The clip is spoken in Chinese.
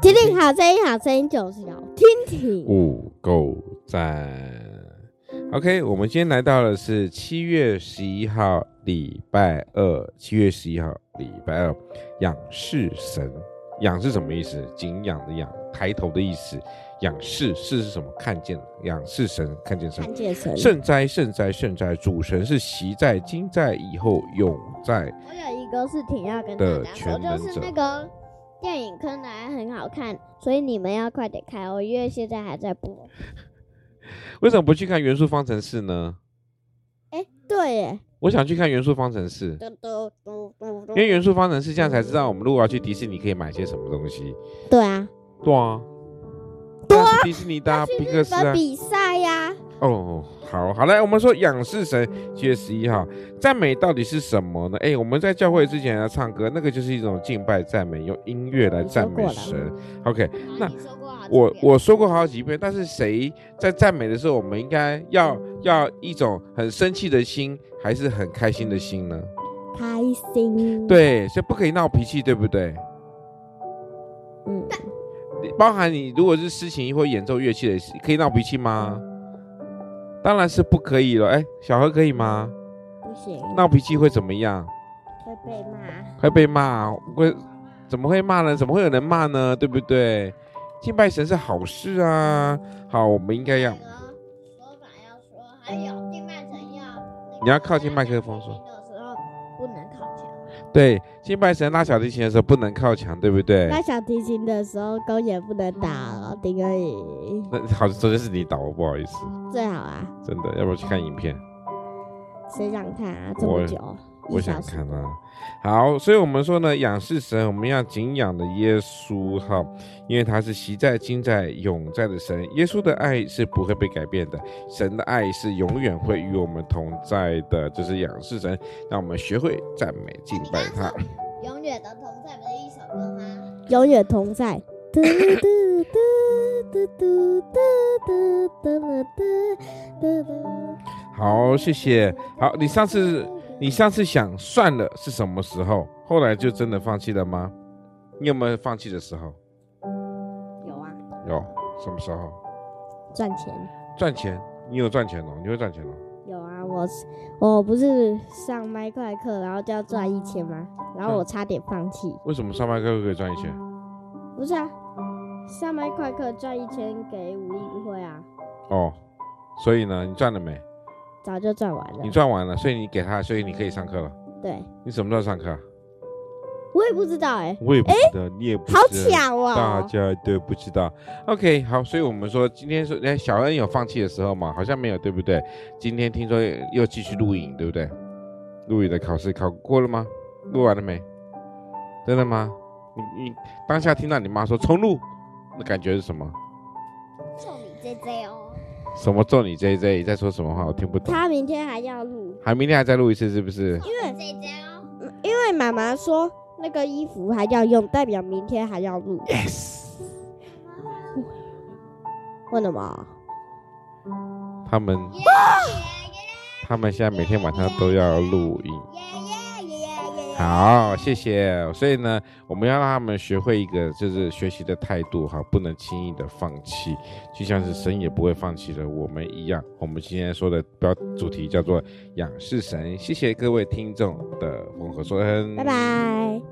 听听好声音，好声音就是要听听。五够赞。OK，我们今天来到的是七月十一号礼拜二。七月十一号礼拜二，仰视神。仰是什么意思？景仰的仰，抬头的意思。仰视视是什么？看见。仰视神，看见神。看见神。圣哉，圣哉，圣哉！主神是习在、今在、以后永在。我有一个事情要跟大家说，就是那个电影《柯南》很好看，所以你们要快点看哦，因为现在还在播。为什么不去看《元素方程式》呢？哎，对耶，我想去看《元素方程式》，因为《元素方程式》这样才知道我们如果要去迪士尼可以买些什么东西。对啊，对啊。多迪士尼的皮克斯啊，比赛呀！哦，好好来，我们说仰视神，七月十一号赞美到底是什么呢？哎，我们在教会之前要唱歌，那个就是一种敬拜赞美，用音乐来赞美神。OK，那我我说过好几遍，但是谁在赞美的时候，我们应该要要一种很生气的心，还是很开心的心呢？开心。对，所以不可以闹脾气，对不对？嗯。包含你如果是诗情或演奏乐器的，可以闹脾气吗？当然是不可以了。哎，小何可以吗？不行。闹脾气会怎么样？会被骂。会被骂？会怎么会骂呢？怎么会有人骂呢？对不对？敬拜神是好事啊。好，我们应该要。说法要说，还有敬拜神要。你要靠近麦克风说。嗯、对，敬拜神拉小提琴的时候不能靠墙，对不对？拉小提琴的时候弓也不能倒，顶而已。那好，昨天是你倒，不好意思。最好啊。真的，要不要去看影片？谁想看啊？这么久。我想看啊，好，所以我们说呢，仰视神，我们要敬仰的耶稣哈，因为他是习在、今在、永在的神，耶稣的爱是不会被改变的，神的爱是永远会与我们同在的，就是仰视神，让我们学会赞美敬拜他。永远的同在不是一首歌吗？永远同在。嘟嘟嘟嘟嘟嘟嘟嘟。好，谢谢。好，你上次。你上次想算了是什么时候？后来就真的放弃了吗？你有没有放弃的时候？有啊。有，什么时候？赚钱。赚钱？你有赚钱哦？你会赚钱哦？有啊，我我不是上麦克课，然后就要赚一千吗？然后我差点放弃。为什么上麦克课可以赚一千？不是啊，上麦块课赚一千给五亿会啊。哦，所以呢，你赚了没？早就赚完了，你赚完了，所以你给他，所以你可以上课了。对，你什么时候上课？我也不知道哎、欸，我也不知道，欸、你也不知道，好巧啊、哦，大家都不知道。OK，好，所以我们说今天说，哎，小恩有放弃的时候吗？好像没有，对不对？今天听说又继续录影，对不对？录影的考试考过了吗？录完了没？真的吗？你你当下听到你妈说冲录，那感觉是什么？揍你 JJ 哦。什么揍你 JJ？你在说什么话？我听不懂。他明天还要录，还明天还再录一次，是不是？因为 JJ 哦，因为妈妈说那个衣服还要用，代表明天还要录。Yes。为什么？他们，他们现在每天晚上都要录音。好，谢谢。所以呢，我们要让他们学会一个就是学习的态度，哈，不能轻易的放弃，就像是神也不会放弃了我们一样。我们今天说的标主题叫做仰视神。谢谢各位听众的风和说恩，拜拜。